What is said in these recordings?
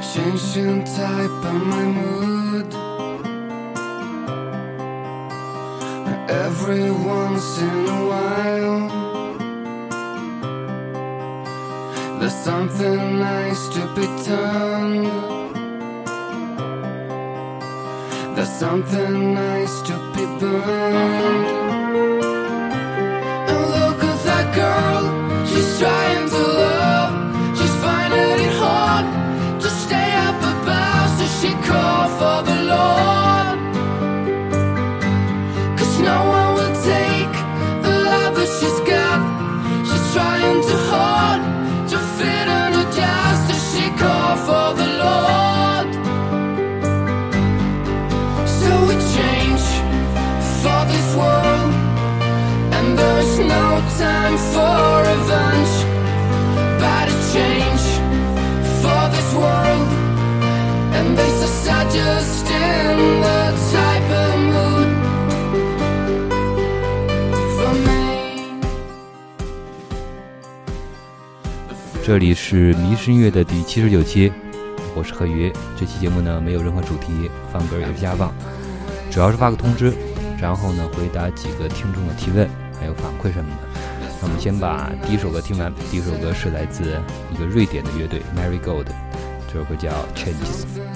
changing type of my mood. Every once in a while, there's something nice to be done. There's something nice to be burned. Time for revenge, but a change for this world. And this is just in the type of mood for me. 这里是迷失音乐的第七十九期，我是贺宇。这期节目呢没有任何主题，放歌也是瞎放，主要是发个通知，然后呢回答几个听众的提问，还有反馈什么的。那我们先把第一首歌听完，第一首歌是来自一个瑞典的乐队 Mary Gold，这首歌叫 Changes。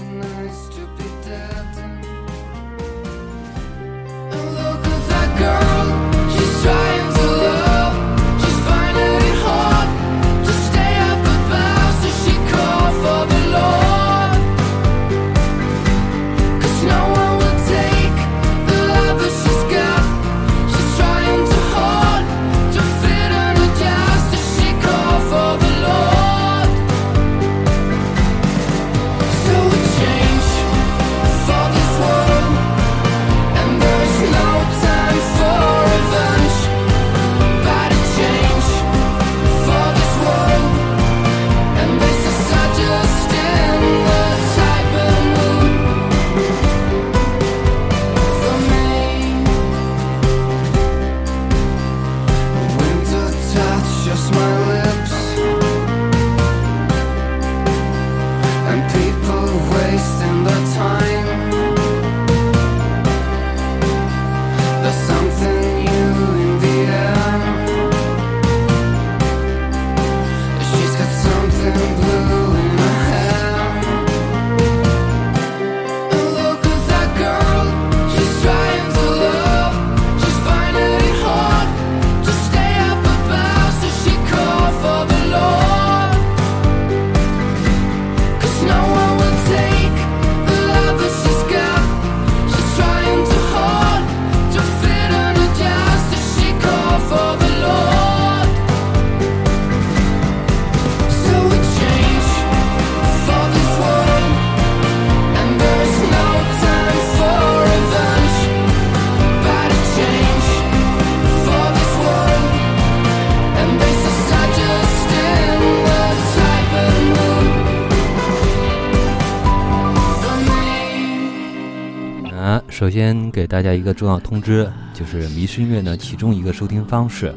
给大家一个重要通知，就是迷失音乐呢其中一个收听方式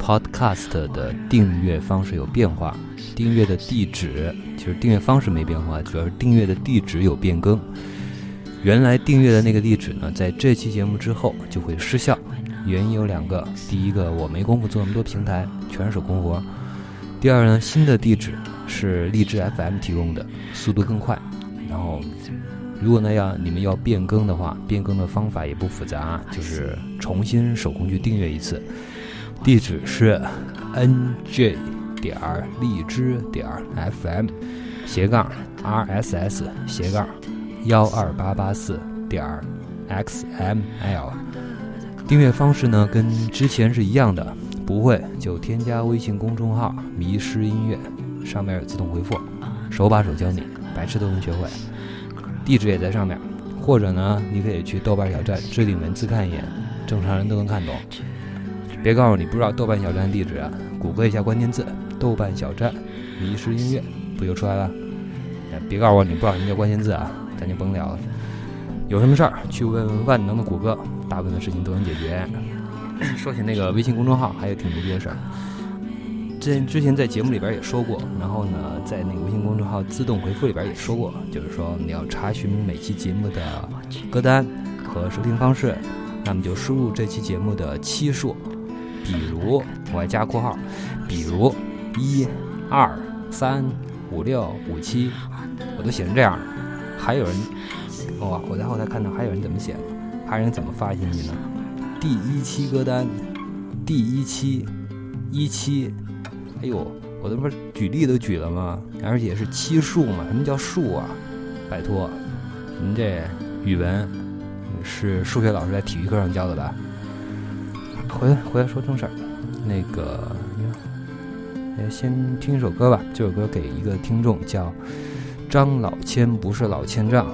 ，Podcast 的订阅方式有变化，订阅的地址其实订阅方式没变化，主要是订阅的地址有变更。原来订阅的那个地址呢，在这期节目之后就会失效，原因有两个：第一个，我没工夫做那么多平台，全是手工活；第二呢，新的地址是荔枝 FM 提供的，速度更快。然后如果那样你们要变更的话，变更的方法也不复杂，就是重新手工去订阅一次。地址是 nj 点儿荔枝点儿 fm 斜杠 rss 斜杠幺二八八四点儿 xml。订阅方式呢跟之前是一样的，不会就添加微信公众号“迷失音乐”，上面有自动回复，手把手教你，白痴都能学会。地址也在上面，或者呢，你可以去豆瓣小站置顶文字看一眼，正常人都能看懂。别告诉你不知道豆瓣小站地址啊，谷歌一下关键字“豆瓣小站迷失音乐”，不就出来了？别告诉我你不知道什么叫关键字啊，咱就甭聊了。有什么事儿去问问万能的谷歌，大部分的事情都能解决。说起那个微信公众号，还有挺牛逼的事儿。之之前在节目里边也说过，然后呢，在那个微信公众号自动回复里边也说过，就是说你要查询每期节目的歌单和收听方式，那么就输入这期节目的期数，比如我还加括号，比如一、二、三、五六、五七，我都写成这样了。还有人，哇，我在后台看到还有人怎么写，还有人怎么发进去呢？第一期歌单，第一期，一期，哎呦，我这不是举例都举了吗？而且是期数嘛？什么叫数啊？拜托，您这语文是数学老师在体育课上教的吧？回来回来说正事儿，那个，先听一首歌吧。这首歌给一个听众叫张老千，不是老千丈。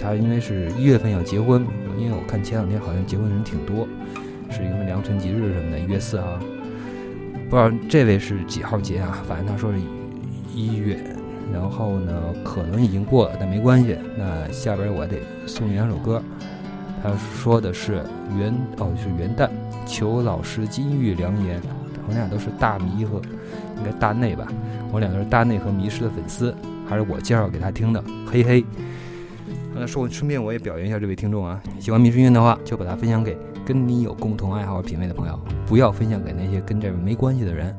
他因为是一月份要结婚，因为我看前两天好像结婚人挺多，是因为良辰吉日什么的，一月四号。不知道这位是几号节啊？反正他说是一月，然后呢可能已经过了，但没关系。那下边我得送你两首歌。他说的是元哦是元旦，求老师金玉良言。我俩都是大迷和应该大内吧，我俩都是大内和迷失的粉丝，还是我介绍给他听的，嘿嘿。那说顺便我也表扬一下这位听众啊，喜欢迷失音乐的话，就把它分享给跟你有共同爱好和品味的朋友，不要分享给那些跟这个没关系的人。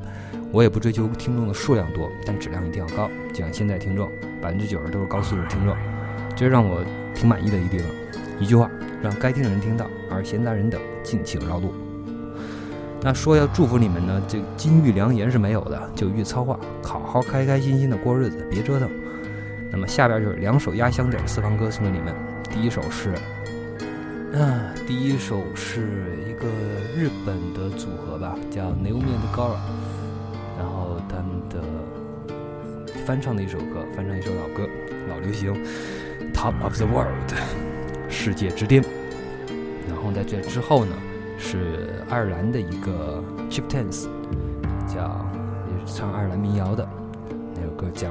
我也不追求听众的数量多，但质量一定要高。就像现在听众，百分之九十都是高素质听众，这让我挺满意的一地方。一句话，让该听的人听到，而闲杂人等敬请绕路。那说要祝福你们呢，这金玉良言是没有的，就一句糙话，好好开开心心的过日子，别折腾。那么下边就是两首压箱底儿私房歌送给你们。第一首是，啊，第一首是一个日本的组合吧，叫 Naomi and Gora，然后他们的翻唱的一首歌，翻唱一首老歌，老流行，Top of the World，世界之巅。然后在这之后呢，是爱尔兰的一个 Chip Dance，叫也是唱爱尔兰民谣的，那首歌叫。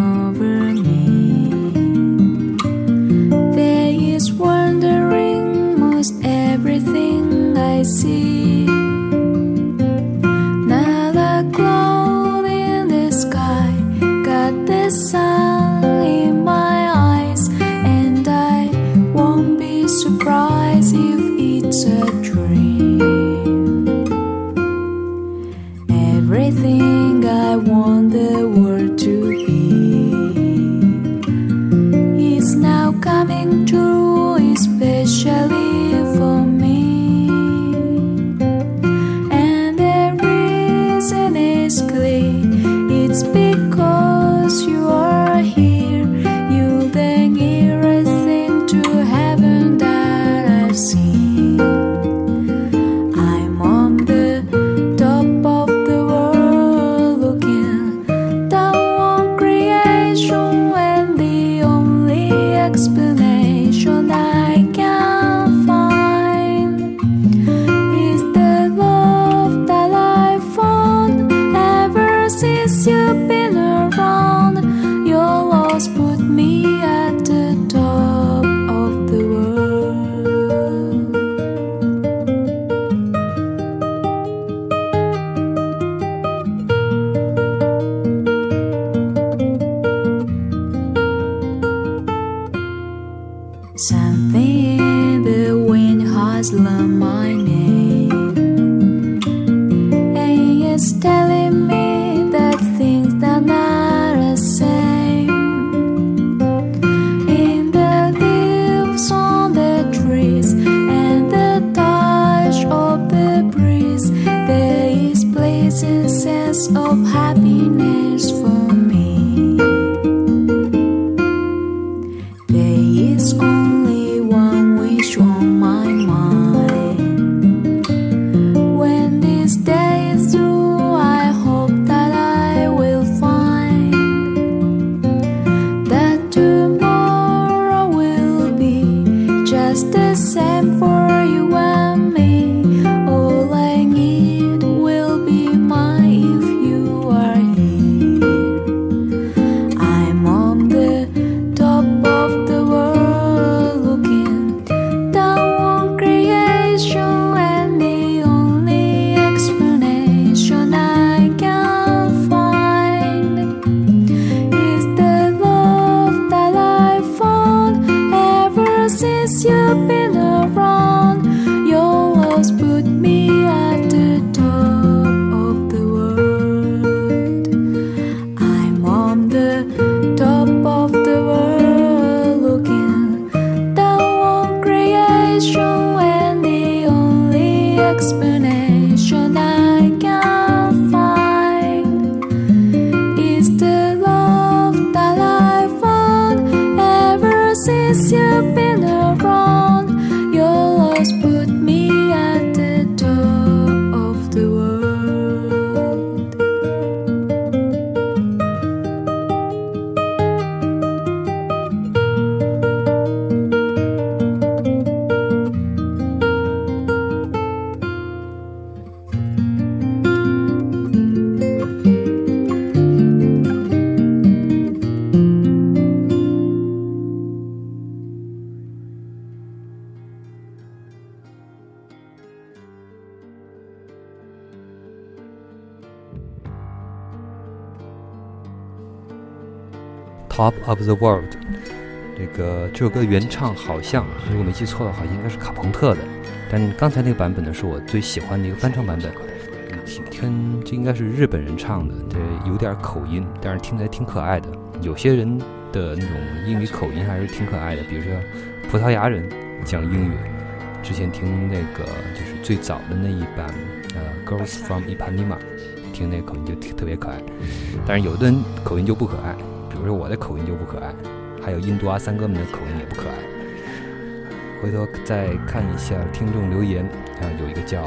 Top of the World。这个这首歌原唱好像如果没记错的话，应该是卡朋特的，但刚才那个版本呢是我最喜欢的一个翻唱版本。听听，这应该是日本人唱的，这有点口音，但是听起来挺可爱的。有些人的那种英语口音还是挺可爱的，比如说葡萄牙人讲英语，之前听那个就是最早的那一版，呃，Girls from Ipanema，听那口音就特别可爱。但是有的人口音就不可爱，比如说我的口音就不可爱，还有印度阿三哥们的口音也不可爱。回头再看一下听众留言，啊，有一个叫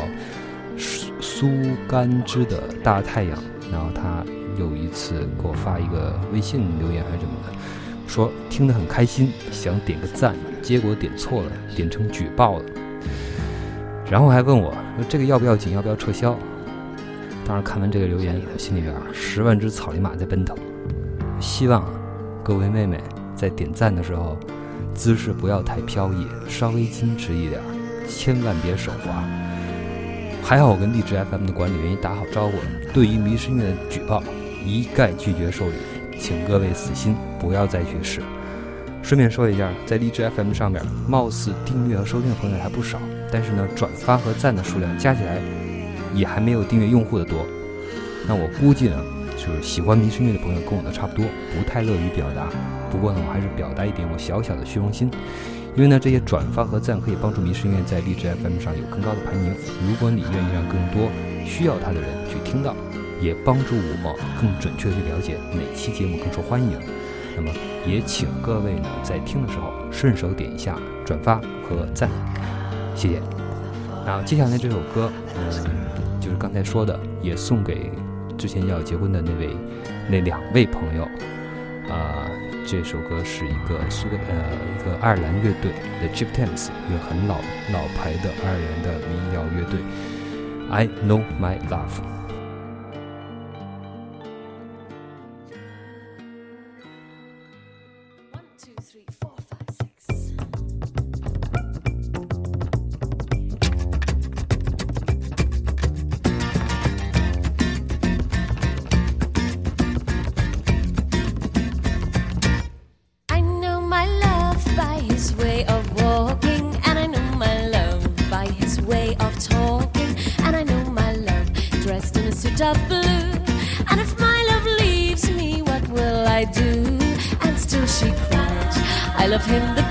苏苏甘之的大太阳，然后他有一次给我发一个微信留言还是什么的，说听得很开心，想点个赞，结果点错了，点成举报了。然后还问我说这个要不要紧，要不要撤销？当时看完这个留言，我心里边啊十万只草泥马在奔腾。希望各位妹妹在点赞的时候，姿势不要太飘逸，稍微矜持一点，千万别手滑。还好我跟荔枝 FM 的管理员也打好招呼，对于迷失音乐的举报，一概拒绝受理，请各位死心，不要再去试。顺便说一下，在荔枝 FM 上面，貌似订阅和收听的朋友还不少，但是呢，转发和赞的数量加起来，也还没有订阅用户的多。那我估计呢，就是喜欢迷失音乐的朋友跟我的差不多，不太乐于表达。不过呢，我还是表达一点我小小的虚荣心，因为呢，这些转发和赞可以帮助迷失音乐在荔枝 FM 上有更高的排名。如果你愿意让更多需要它的人去听到，也帮助我更准确地去了解哪期节目更受欢迎。那么，也请各位呢在听的时候顺手点一下转发和赞，谢谢。然后接下来这首歌，嗯，就是刚才说的，也送给之前要结婚的那位那两位朋友。啊、这首歌是一个苏格呃一个爱尔兰乐队 The Chieftains，一个很老老牌的爱尔兰的民谣乐队。I know my love。of him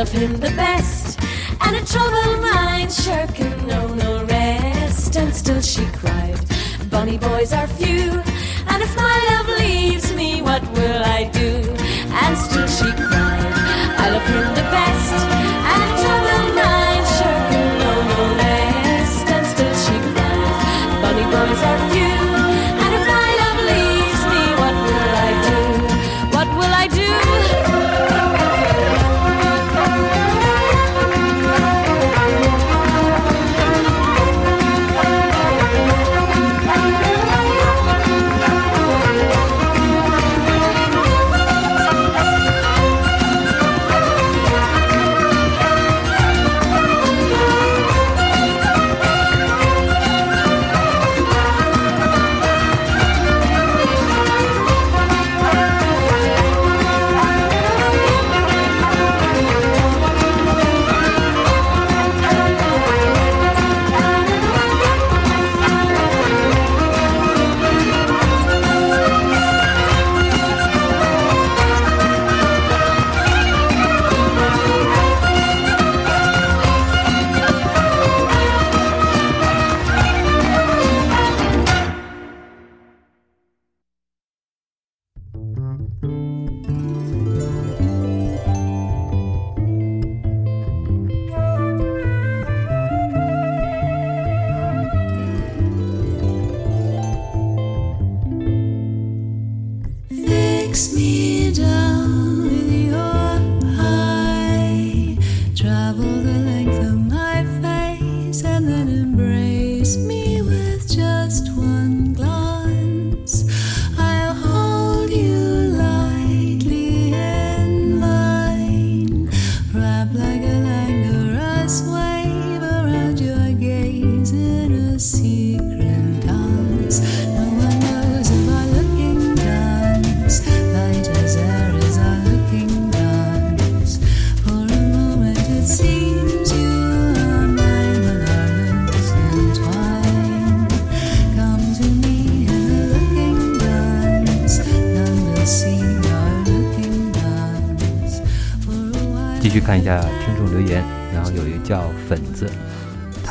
love him the best. And a troubled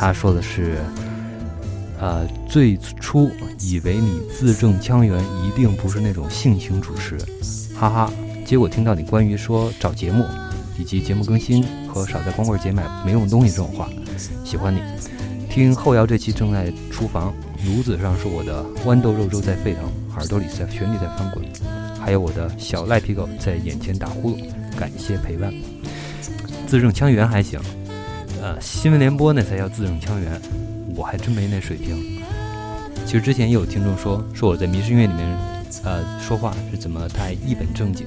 他说的是，呃，最初以为你字正腔圆，一定不是那种性情主持，哈哈。结果听到你关于说找节目，以及节目更新和少在光棍节买没用东西这种话，喜欢你。听后摇这期正在厨房，炉子上是我的豌豆肉粥在沸腾，耳朵里在旋律在翻滚，还有我的小赖皮狗在眼前打呼噜。感谢陪伴。字正腔圆还行，新闻联播那才叫字正腔圆，我还真没那水平。其实之前也有听众说，说我在迷失音乐里面，呃，说话是怎么太一本正经，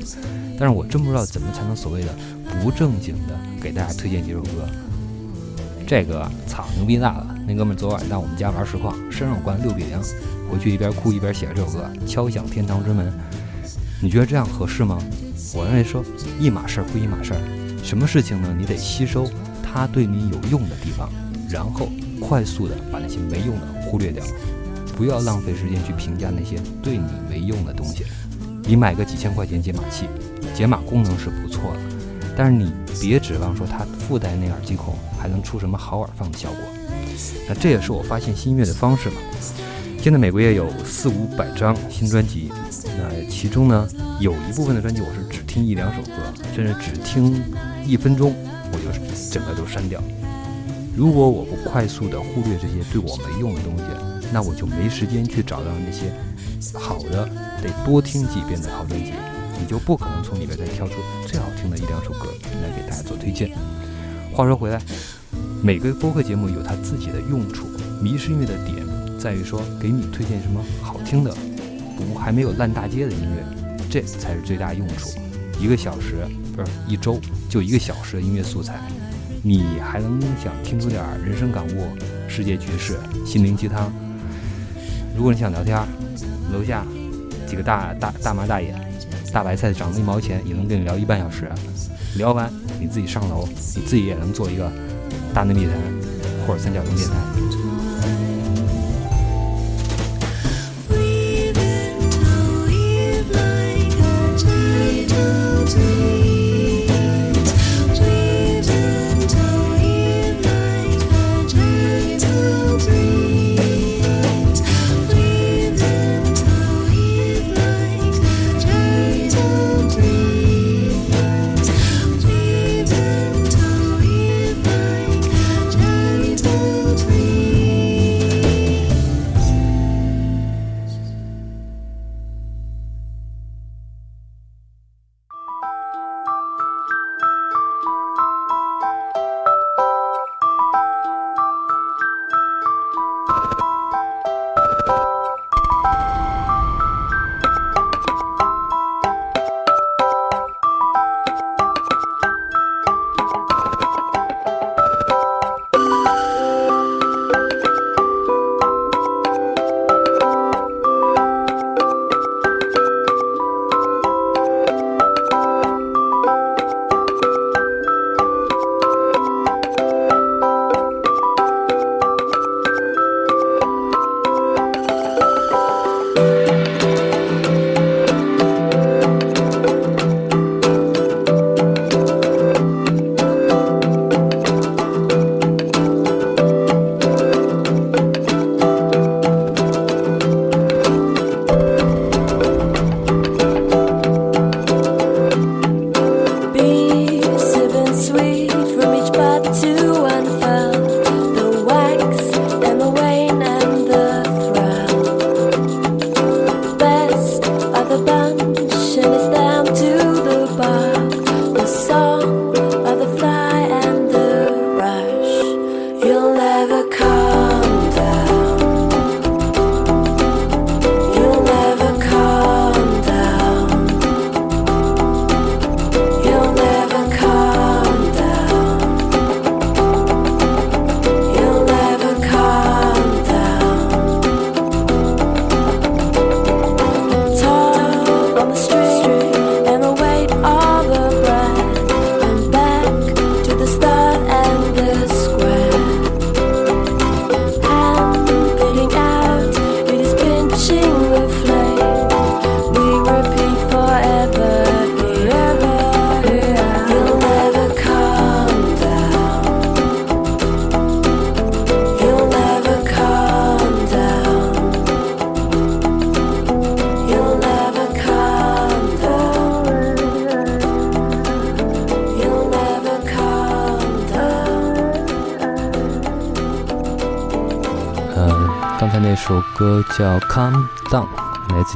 但是我真不知道怎么才能所谓的不正经的给大家推荐几首歌。这个操牛逼大了！那哥们昨晚到我们家玩实况，身上灌六比零，回去一边哭一边写这首歌，敲响天堂之门。你觉得这样合适吗？我认为说一码事儿归一码事儿，什么事情呢？你得吸收它对你有用的地方，然后快速的把那些没用的忽略掉，不要浪费时间去评价那些对你没用的东西。你买个几千块钱解码器，解码功能是不错的，但是你别指望说它附带那耳机孔还能出什么好耳放的效果。那这也是我发现新音乐的方式嘛。现在每个月有四五百张新专辑，那其中呢有一部分的专辑我是只听一两首歌，甚至只听一分钟，整个都删掉。如果我不快速的忽略这些对我没用的东西，那我就没时间去找到那些好的，得多听几遍的好专辑，你就不可能从里边再挑出最好听的一两首歌来给大家做推荐。话说回来，每个播客节目有它自己的用处，迷失音乐的点在于说给你推荐什么好听的，不还没有烂大街的音乐，这才是最大用处。一个小时不是一周，就一个小时的音乐素材，你还能想听出点人生感悟、世界局势、心灵鸡汤。如果你想聊天，楼下几个大大大妈大爷、大白菜涨了一毛钱也能跟你聊一半小时，聊完你自己上楼，你自己也能做一个大内密谈或者三角龙电台。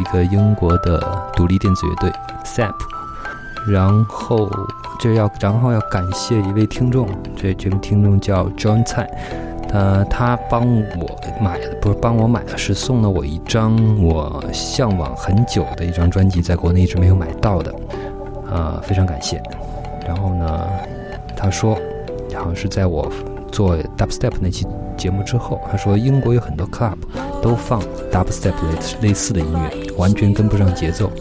一个英国的独立电子乐队 SAP。然后这要然后要感谢一位听众，这这位听众叫 John 蔡，他他帮我买的不是帮我买的，是送了我一张我向往很久的一张专辑，在国内一直没有买到的，啊、非常感谢。然后呢，他说好像是在我做 dubstep 那期节目之后，他说英国有很多 club 都放 dubstep 类类似的音乐，完全跟不上节奏。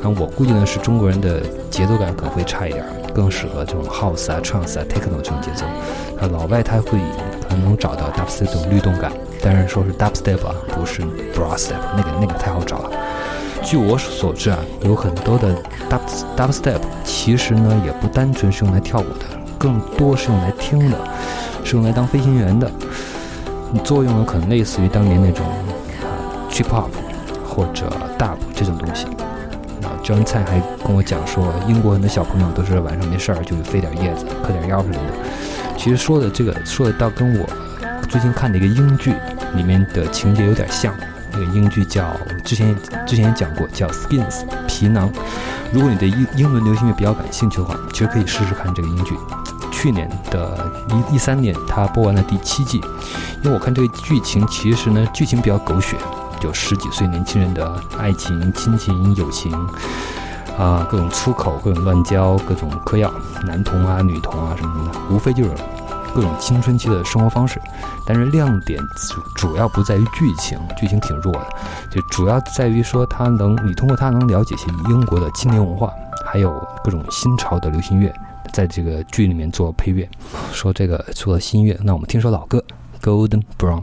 那我估计呢是中国人的节奏感可能会差一点儿，更适合这种 house 啊、trance 啊、techno 这种节奏。啊，老外他会可能能找到 dubstep 这种律动感，但是说是 dubstep 啊，不是 b r a s t e p 那个那个太好找了。据我所知啊，有很多的 dub dubstep 其实呢也不单纯是用来跳舞的，更多是用来听的，是用来当飞行员的。作用呢可能类似于当年那种啊 trip hop 或者 dub 这种东西。啊，张菜还跟我讲说，英国很多小朋友都是晚上没事儿就飞点叶子、嗑点药什么的。其实说的这个说的倒跟我最近看的一个英剧里面的情节有点像。那个英剧叫之前之前也讲过，叫《Skins》皮囊。如果你对英英伦流行乐比较感兴趣的话，其实可以试试看这个英剧。去年的一一三年，它播完了第七季。因为我看这个剧情，其实呢剧情比较狗血，就十几岁年轻人的爱情、亲情、友情，啊，各种粗口、各种乱交、各种嗑药，男童啊、女童啊什么什么的，无非就是各种青春期的生活方式。但是亮点主主要不在于剧情，剧情挺弱的，就主要在于说他能，你通过他能了解些英国的青年文化，还有各种新潮的流行乐，在这个剧里面做配乐。说这个做新乐，那我们听首老歌《Golden Brown》。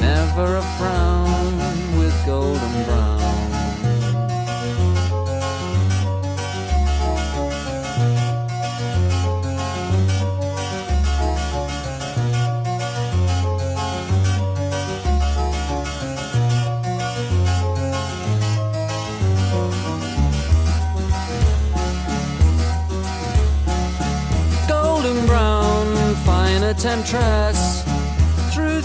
never a frown with golden brown golden brown, fine temptress.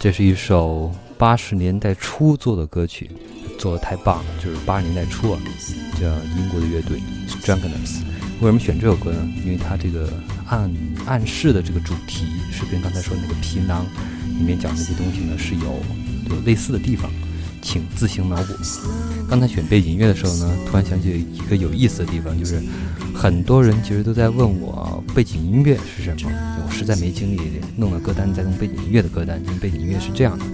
这是一首八十年代初做的歌曲，做的太棒了，就是八十年代初啊，叫英国的乐队 strangers。为什么选这首歌呢？因为它这个暗暗示的这个主题是跟刚才说那个皮囊里面讲的那些东西呢是有有类似的地方，请自行脑补。刚才选背景音乐的时候呢，突然想起一个有意思的地方，就是很多人其实都在问我背景音乐是什么，实在没精力弄了歌单再弄背景音乐的歌单，因为背景音乐是这样的。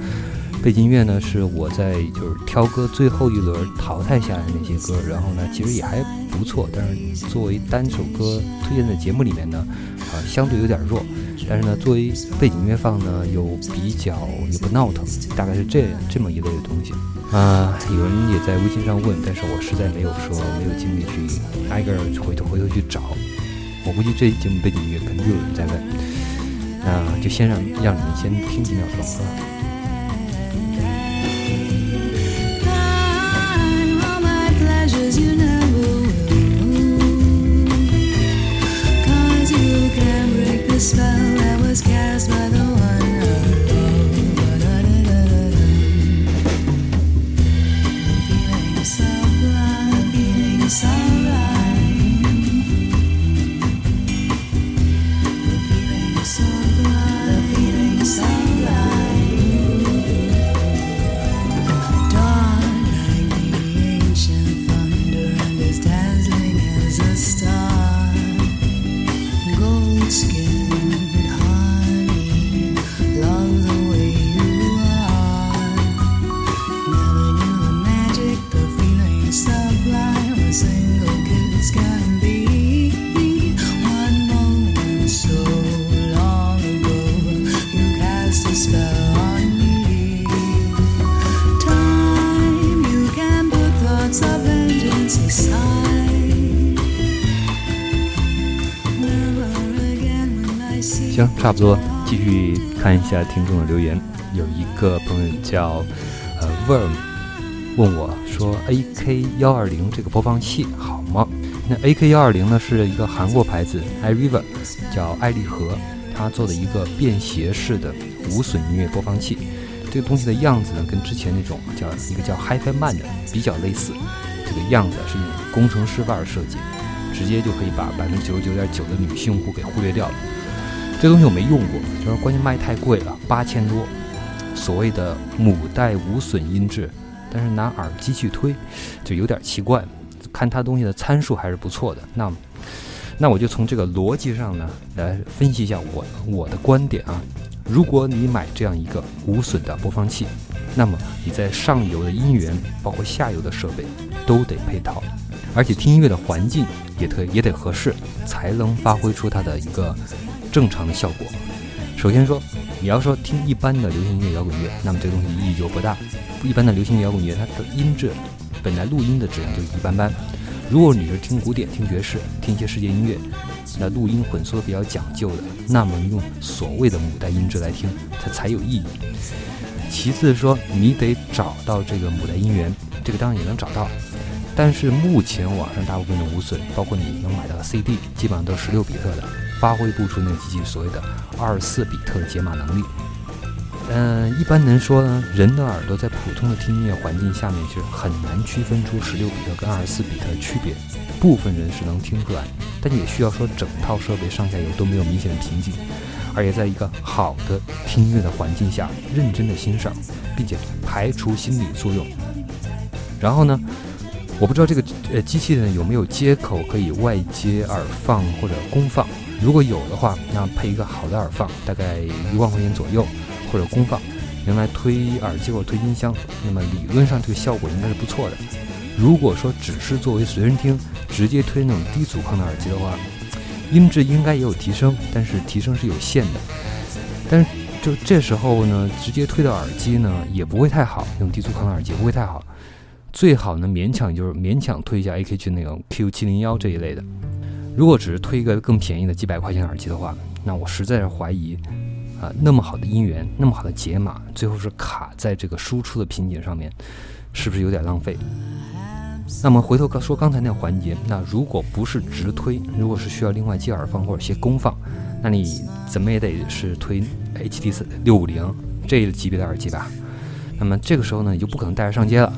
背景音乐呢是我在就是挑歌最后一轮淘汰下来的那些歌，然后呢其实也还不错，但是作为单首歌推荐在节目里面呢，啊相对有点弱，但是呢作为背景音乐放呢又比较也不闹腾，大概是这这么一类的东西。啊、有人也在微信上问，但是我实在没有说没有精力去挨个回头回头去找，我估计这节目背景音乐肯定有人在问，那就先让让你们先听几秒钟啊。看一下听众的留言。有一个朋友叫呃 Worm 问我说：“AK 幺二零这个播放器好吗？”那 AK 幺二零呢是一个韩国牌子 iRiver，叫爱丽和，他做的一个便携式的无损音乐播放器。这个东西的样子呢，跟之前那种叫一个叫 HiFi Man 的比较类似。这个样子是一种工程师范儿设计，直接就可以把百分之九十九点九的女性用户给忽略掉了。这东西我没用过，就是关键卖太贵了，八千多。所谓的母带无损音质，但是拿耳机去推，就有点奇怪。看它东西的参数还是不错的，那，那我就从这个逻辑上呢来分析一下我我的观点啊。如果你买这样一个无损的播放器，那么你在上游的音源，包括下游的设备都得配套，而且听音乐的环境也特也得合适，才能发挥出它的一个正常的效果。首先说，你要说听一般的流行音乐、摇滚乐，那么这个东西意义就不大。一般的流行、摇滚乐，它的音质本来录音的质量就一般般。如果你是听古典、听爵士、听一些世界音乐，那录音混缩比较讲究的，那么用所谓的母带音质来听，它才有意义。其次说，你得找到这个母带音源，这个当然也能找到，但是目前网上大部分的无损，包括你能买到的 CD，基本上都是十六比特的，发挥不出那个机器所谓的二十四比特解码能力。嗯、一般人说呢，人的耳朵在普通的听音乐环境下面是很难区分出十六比特跟二十四比特的区别。部分人是能听出来，但也需要说整套设备上下游都没有明显的瓶颈，而且在一个好的听音乐的环境下，认真的欣赏，并且排除心理作用。然后呢，我不知道这个呃机器呢有没有接口可以外接耳放或者功放，如果有的话，那配一个好的耳放，大概一万块钱左右，或者功放，用来推耳机或者推音箱，那么理论上这个效果应该是不错的。如果说只是作为随身听，直接推那种低阻抗的耳机的话，音质应该也有提升，但是提升是有限的。但是就这时候呢，直接推的耳机呢也不会太好，用低阻抗的耳机不会太好。最好呢勉强就是勉强推一下 AK 去那种 Q 七零幺这一类的。如果只是推一个更便宜的几百块钱耳机的话，那我实在是怀疑，啊、那么好的音源，那么好的解码，最后是卡在这个输出的瓶颈上面，是不是有点浪费？那么回头说刚才那个环节，那如果不是直推，如果是需要另外接耳放或者些功放，那你怎么也得是推 HD 六五零这一级别的耳机吧。那么这个时候呢，你就不可能带着上街了。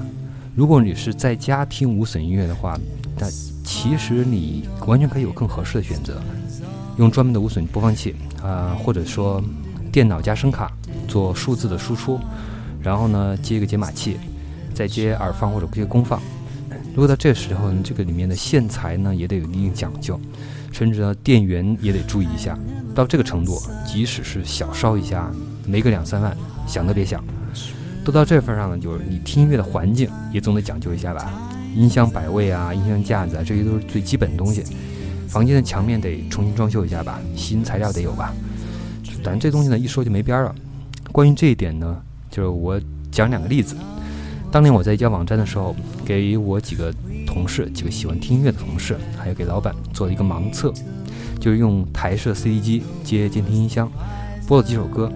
如果你是在家听无损音乐的话，那其实你完全可以有更合适的选择，用专门的无损播放器啊、或者说电脑加声卡做数字的输出，然后呢接一个解码器，再接耳放或者接功放。如果到这时候呢，这个里面的线材呢也得有一定讲究，甚至呢电源也得注意一下。到这个程度，即使是小烧一下，没个两三万，想都别想。都到这份上了，就是你听音乐的环境也总得讲究一下吧。音箱摆位啊，音箱架子啊，这些都是最基本的东西。房间的墙面得重新装修一下吧，吸音材料得有吧。反正这东西呢，一说就没边儿了。关于这一点呢，就是我讲两个例子。当年我在一家网站的时候，给我几个同事，几个喜欢听音乐的同事，还有给老板做了一个盲测，就是用台式 CD 机接监听音箱，播了几首歌，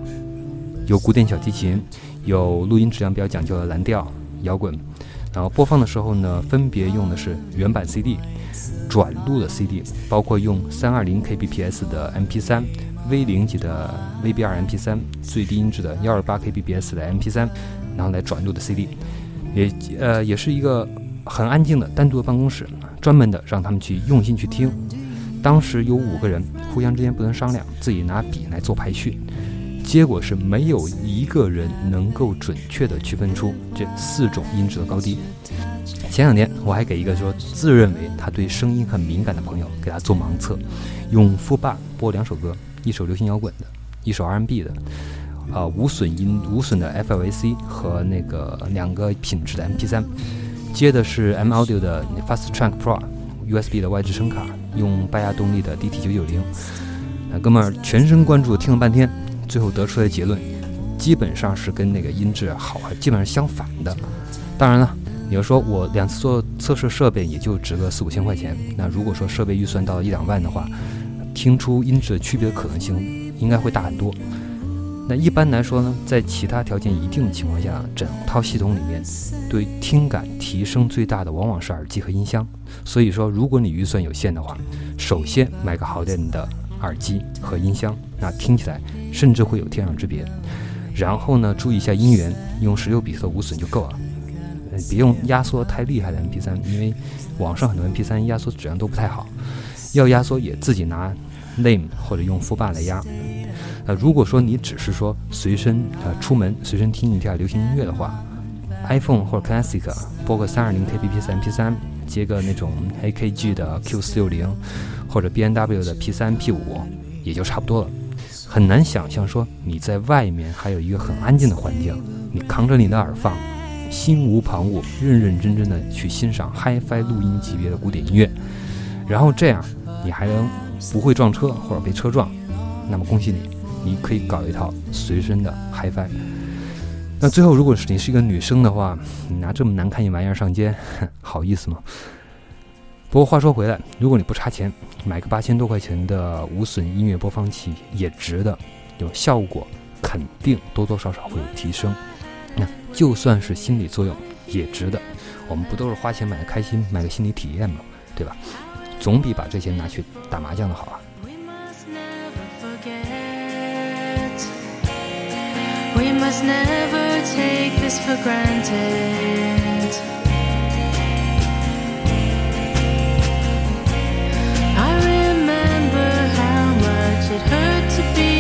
有古典小提琴，有录音质量比较讲究的蓝调、摇滚。然后播放的时候呢，分别用的是原版 CD、转录的 CD，包括用320 kbps 的 MP3、V 零级的 VB2 MP3、最低音质的128 kbps 的 MP3，然后来转录的 CD，也呃也是一个很安静的单独的办公室，专门的让他们去用心去听。当时有五个人，互相之间不能商量，自己拿笔来做排序。结果是没有一个人能够准确的区分出这四种音质的高低。前两天我还给一个说自认为他对声音很敏感的朋友给他做盲测，用 f u b a 播两首歌，一首流行摇滚的，一首 R&B 的，啊、无损音无损的 FLAC 和那个两个品质的 MP3，接的是 M Audio 的 Fast Track Pro USB 的外置声卡，用拜亚动力的 DT 九九零。那哥们儿全神贯注听了半天，最后得出来的结论，基本上是跟那个音质好，基本上相反的。当然了，你要说我两次做测试设备也就值个四五千块钱，那如果说设备预算到一两万的话，听出音质区别的可能性应该会大很多。那一般来说呢，在其他条件一定的情况下，整套系统里面对听感提升最大的往往是耳机和音箱。所以说，如果你预算有限的话，首先买个好点的耳机和音箱，那听起来甚至会有天壤之别。然后呢，注意一下音源，用十六比特无损就够了。呃别用压缩太厉害的 MP3，因为网上很多 MP3 压缩质量都不太好。要压缩也自己拿 Name 或者用 f u b a 来压。呃，如果说你只是说随身呃出门随身听一下流行音乐的话，iPhone 或者 Classic 播个320 kbps MP3，接个那种 AKG 的 Q460 或者 B N W 的 P3 P5，也就差不多了。很难想象说你在外面还有一个很安静的环境，你扛着你的耳放，心无旁骛，认认真真的去欣赏 HiFi 录音级别的古典音乐，然后这样你还能不会撞车或者被车撞，那么恭喜你，你可以搞一套随身的 HiFi。那最后，如果是你是一个女生的话，你拿这么难看一玩意儿上街，好意思吗？不过话说回来，如果你不差钱，买个八千多块钱的无损音乐播放器也值得，有效果肯定多多少少会有提升。那就算是心理作用也值得，我们不都是花钱买个开心，买个心理体验吗？对吧？总比把这些拿去打麻将的好啊。We must never take this for granted. It hurt to be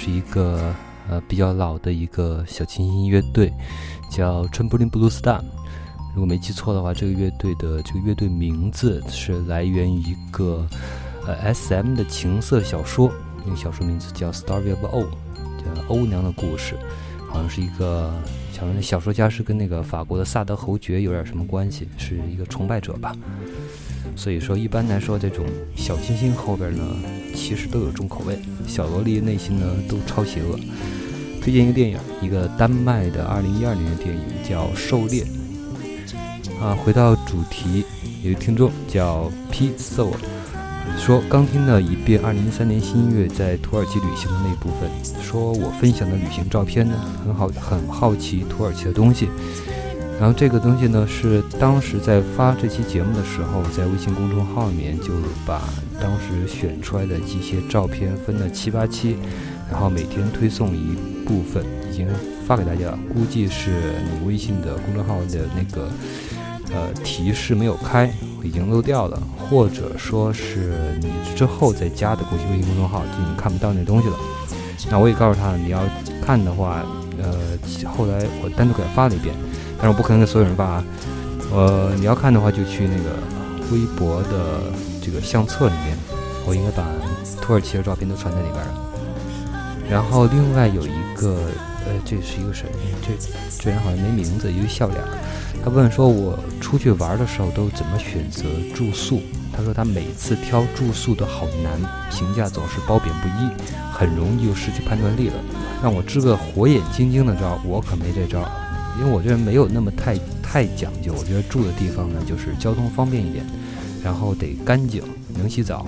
是一个呃比较老的一个小清新乐队，叫 Trampoline Blue Star。如果没记错的话，这个乐队的这个乐队名字是来源于一个呃 S.M 的情色小说，那个小说名字叫《Story of O》，叫欧娘的故事，好像是一个，好像那小说家是跟那个法国的萨德侯爵有点什么关系，是一个崇拜者吧。所以说，一般来说，这种小清新后边呢，其实都有重口味，小萝莉内心呢都超邪恶。推荐一个电影，一个丹麦的2012年的电影叫《狩猎》。啊，回到主题，有个听众叫 P Soul 说，刚听了一遍2013年新音乐在土耳其旅行的那部分，说我分享的旅行照片呢，很好，很好奇土耳其的东西。然后这个东西呢，是当时在发这期节目的时候，在微信公众号里面就把当时选出来的一些照片分了七八期，然后每天推送一部分，已经发给大家了。估计是你微信的公众号的那个呃提示没有开，已经漏掉了，或者说是你之后再加的过去微信公众号就已经看不到那东西了。那我也告诉他，你要看的话，呃，后来我单独给他发了一遍。但是我不可能给所有人发啊，呃，你要看的话就去那个微博的这个相册里面，我应该把土耳其的照片都传在里边了。然后另外有一个，呃，这是一个谁？这这人好像没名字，一个笑脸。他问说，我出去玩的时候都怎么选择住宿？他说他每次挑住宿都好难，评价总是褒贬不一，很容易就失去判断力了。让我支个火眼金睛的招，我可没这招。因为我这人没有那么太太讲究，我觉得住的地方呢，就是交通方便一点，然后得干净，能洗澡，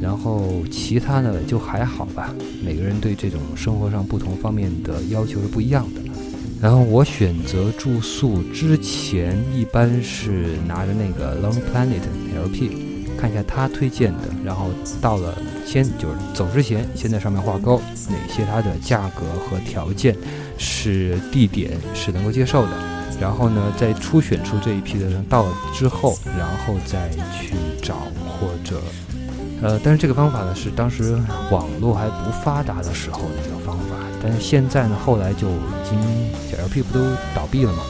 然后其他的就还好吧。每个人对这种生活上不同方面的要求是不一样的。然后我选择住宿之前，一般是拿着那个 Long Planet LP 看一下他推荐的，然后到了先就是走之前，先在上面画勾，哪些它的价格和条件。是地点是能够接受的，然后呢，在初选出这一批的人到了之后，然后再去找或者，呃，但是这个方法呢是当时网络还不发达的时候的一个方法，但是现在呢，后来就已经小 LP 不都倒闭了吗？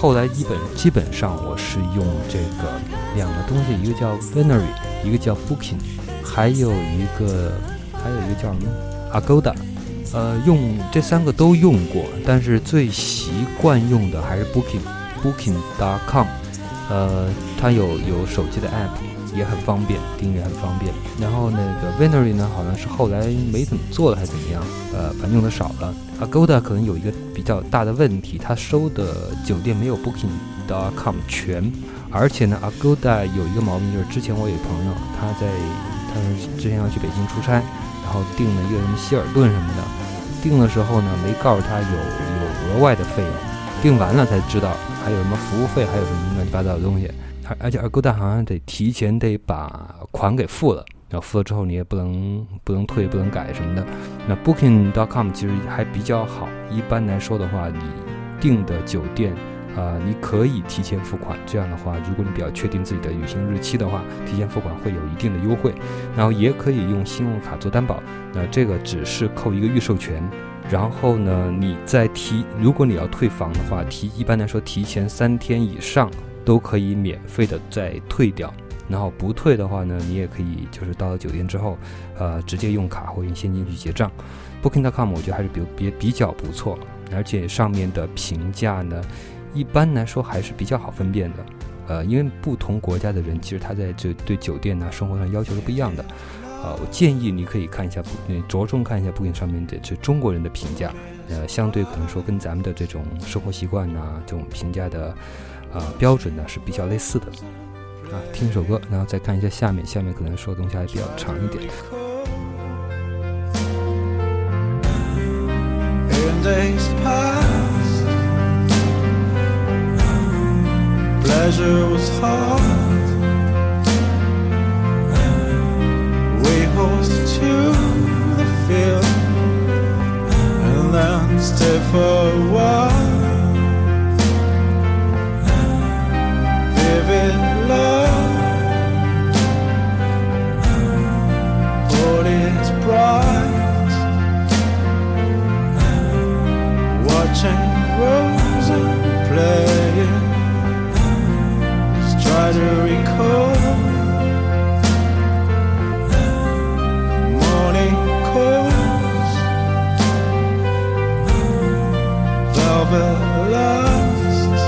后来基本基本上我是用这个两个东西，一个叫 Venery，一个叫 Booking，还有一个还有一个叫什么 Agoda。呃，用这三个都用过，但是最习惯用的还是 Booking，Booking.com。呃，它有有手机的 app，也很方便，订阅很方便。然后那个 Venery 呢，好像是后来没怎么做了，还是怎么样？呃，反正用的少了。Agoda 可能有一个比较大的问题，它收的酒店没有 Booking.com 全，而且呢，Agoda 有一个毛病，就是之前我有朋友，他在他之前要去北京出差。然后订了一个什么希尔顿什么的，订的时候呢没告诉他有有额外的费用，订完了才知道还有什么服务费，还有什么乱七八糟的东西。而而且 Agoda 好像得提前得把款给付了，然后付了之后你也不能不能退不能改什么的。那 Booking.com 其实还比较好，一般来说的话，你订的酒店。啊，你可以提前付款，这样的话，如果你比较确定自己的旅行日期的话，提前付款会有一定的优惠。然后也可以用信用卡做担保，那这个只是扣一个预授权，然后呢，你再提，如果你要退房的话，提一般来说提前三天以上都可以免费的再退掉。然后不退的话呢，你也可以就是到了酒店之后，呃，直接用卡或用现金去结账。Booking.com 我觉得还是比比比较不错，而且上面的评价呢，一般来说还是比较好分辨的。呃，因为不同国家的人其实他在这对酒店呢、生活上要求是不一样的。呃，我建议你可以看一下，嗯，着重看一下 Booking 上面的这中国人的评价，呃，相对可能说跟咱们的这种生活习惯呐、这种评价的呃标准呢是比较类似的。啊，听一首歌，然后再看一下下面，下面可能说的东西还比较长一点。In rise. Watching roses playing. Try to recall. Morning calls. Velvet lasts.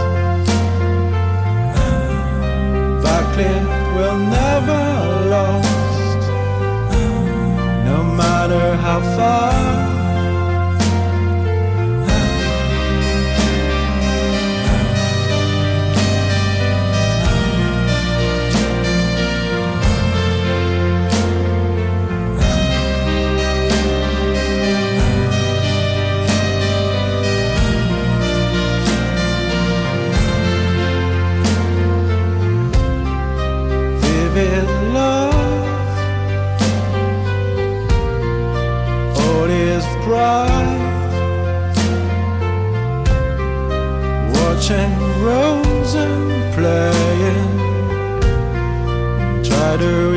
That clip will never last. How far. water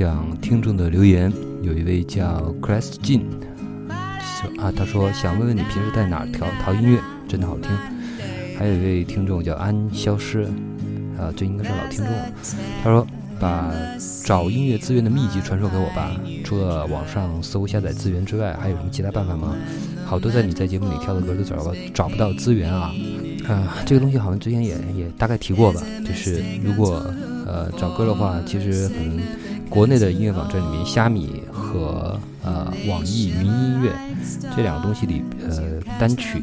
享听众的留言，有一位叫 Christ Jin，啊，他说想问问你平时在哪儿调淘音乐，真的好听。还有一位听众叫安消失，啊，这应该是老听众了。他说把找音乐资源的秘籍传授给我吧。除了网上搜下载资源之外，还有什么其他办法吗？好多在你在节目里挑的歌都找不找不到资源啊。啊，这个东西好像之前也也大概提过吧，就是如果呃找歌的话，其实可能国内的音乐网站里面，虾米和呃网易云音乐这两个东西里，呃单曲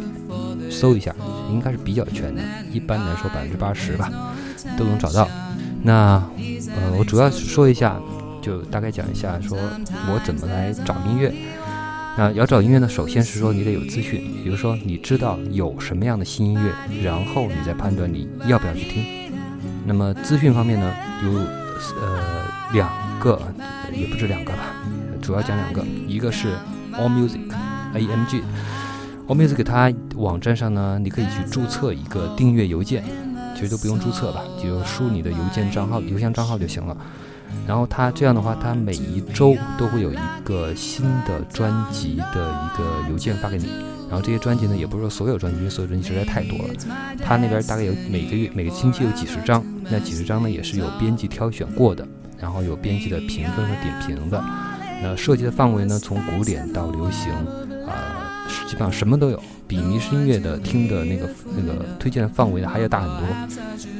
搜一下，应该是比较全的，一般来说百分之八十吧都能找到。那呃我主要说一下，就大概讲一下，说我怎么来找音乐。那要找音乐呢，首先是说你得有资讯，比如说你知道有什么样的新音乐，然后你再判断你要不要去听。那么资讯方面呢，有呃两个，也不止两个吧，主要讲两个，一个是 All Music，A M G。All Music 它网站上呢，你可以去注册一个订阅邮件，其实都不用注册吧，就输你的邮件账号、邮箱账号就行了。然后它这样的话，它每一周都会有一个新的专辑的一个邮件发给你。然后这些专辑呢，也不是说所有专辑，因为所有专辑实在太多了。它那边大概有每个月、每个星期有几十张，那几十张呢也是有编辑挑选过的，然后有编辑的评分和点评的。那涉及的范围呢，从古典到流行，啊、基本上什么都有，比迷失音乐的听的那个那个推荐的范围呢还要大很多。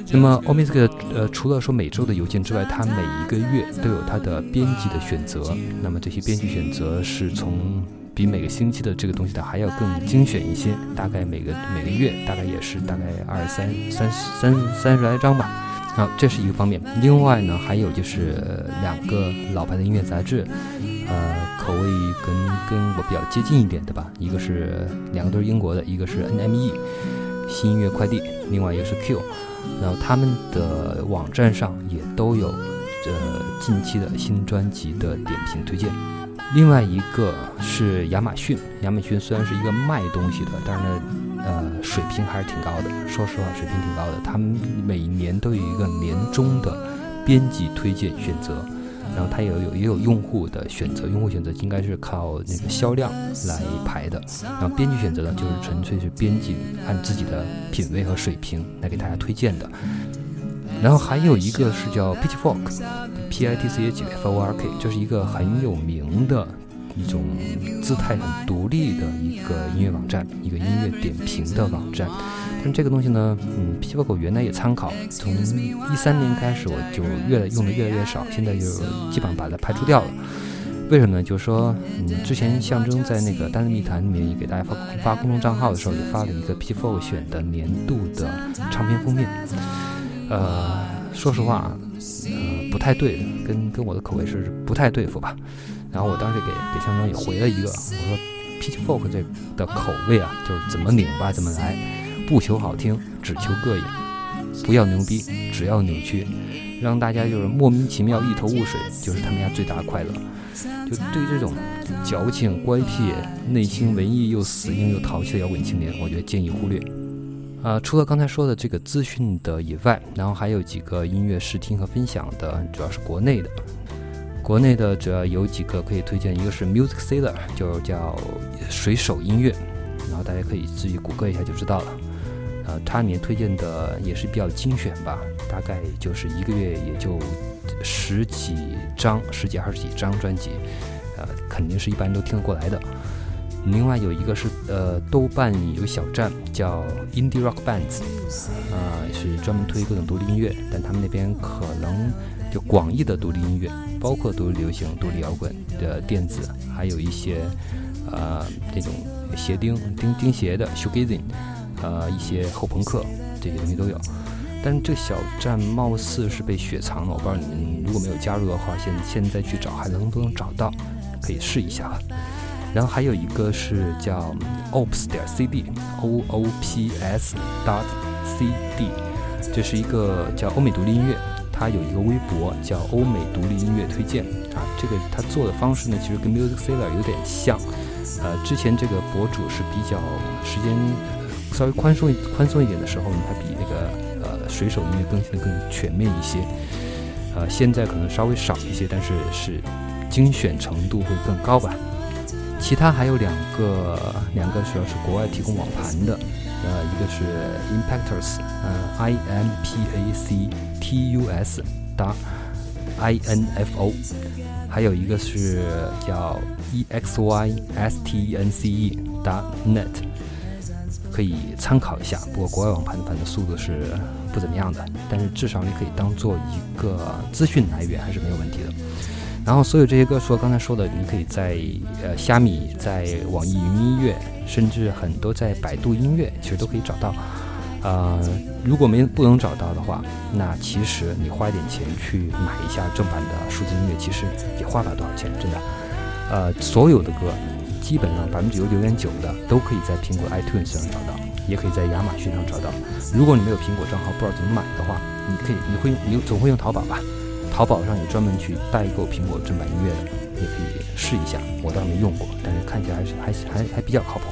那么 o m i s k 呃，除了说每周的邮件之外，它每一个月都有它的编辑的选择。那么这些编辑选择是从比每个星期的这个东西的还要更精选一些，大概每个每个月大概也是大概二三三三三十来张吧。好，这是一个方面。另外呢，还有就是两个老牌的音乐杂志，呃，口味跟跟我比较接近一点的吧。一个是两个都是英国的，一个是 NME 新音乐快递，另外一个是 Q。然后他们的网站上也都有呃近期的新专辑的点评推荐。另外一个是亚马逊，亚马逊虽然是一个卖东西的，但是呢，呃，水平还是挺高的。说实话，水平挺高的。他们每年都有一个年终的编辑推荐选择，然后它也有也有用户的选择，用户选择应该是靠那个销量来排的。然后编辑选择呢，就是纯粹是编辑按自己的品味和水平来给大家推荐的。然后还有一个是叫 Pitchfork，P I T C H F O R K，就是一个很有名的一种姿态很独立的一个音乐网站，一个音乐点评的网站。但这个东西呢，嗯，Pitchfork 我原来也参考，从一三年开始我就越来用的越来越少，现在就基本上把它排除掉了。为什么呢？就是说，嗯，之前象征在那个单字密谈里面也给大家发发公众账号的时候，也发了一个 Pitchfork 选的年度的唱片封面。呃，说实话，呃，不太对，跟跟我的口味是不太对付吧。然后我当时给给象征也回了一个，我说 Pitchfork 这的口味啊，就是怎么拧巴怎么来，不求好听，只求膈应，不要牛逼，只要扭曲，让大家就是莫名其妙一头雾水，就是他们家最大的快乐。就对于这种矫情、乖僻、内心文艺又死硬又淘气的摇滚青年，我觉得建议忽略。啊，除了刚才说的这个资讯的以外，然后还有几个音乐试听和分享的，主要是国内的。国内的主要有几个可以推荐，一个是 Music Sailor，就叫水手音乐，然后大家可以自己谷歌一下就知道了。呃，它里面推荐的也是比较精选吧，大概就是一个月也就十几张、十几二十几张专辑，呃，肯定是一般都听得过来的。另外有一个是呃，豆瓣有小站叫 Indie Rock Bands，呃，是专门推各种独立音乐，但他们那边可能广义的独立音乐，包括独立流行、独立摇滚的电子，还有一些呃这种鞋钉钉钉鞋的 shoegazing，呃一些后朋克这些东西都有。但是这小站貌似是被雪藏了，我不知道你们如果没有加入的话，现现在去找还能不能找到，可以试一下吧。然后还有一个是叫 ops 点 cd，o o p s dot c d，这是一个叫欧美独立音乐，它有一个微博叫欧美独立音乐推荐啊。这个它做的方式呢，其实跟 Music Sailor 有点像。呃，之前这个博主是比较时间稍微宽松宽松一点的时候呢，它比那个呃水手音乐更新的更全面一些。呃，现在可能稍微少一些，但是是精选程度会更高吧。其他还有两个，两个主要是国外提供网盘的，呃，一个是 Impactors，呃，I M P A C T U S 打 I N F O，还有一个是叫 E X Y S T E N C E 打 Net，可以参考一下。不过国外网盘的盘的速度是不怎么样的，但是至少你可以当做一个资讯来源，还是没有问题的。然后所有这些歌，除了刚才说的，你可以在呃虾米、在网易云音乐，甚至很多在百度音乐，其实都可以找到。呃，如果没不能找到的话，那其实你花一点钱去买一下正版的数字音乐，其实也花不了多少钱，真的。呃，所有的歌，基本上百分之九十九点九的都可以在苹果 iTunes 上找到，也可以在亚马逊上找到。如果你没有苹果账号，不知道怎么买的话，你可以，你会用你总会用淘宝吧？淘宝上有专门去代购苹果正版音乐的，你可以试一下。我倒没用过，但是看起来还是还还还比较靠谱。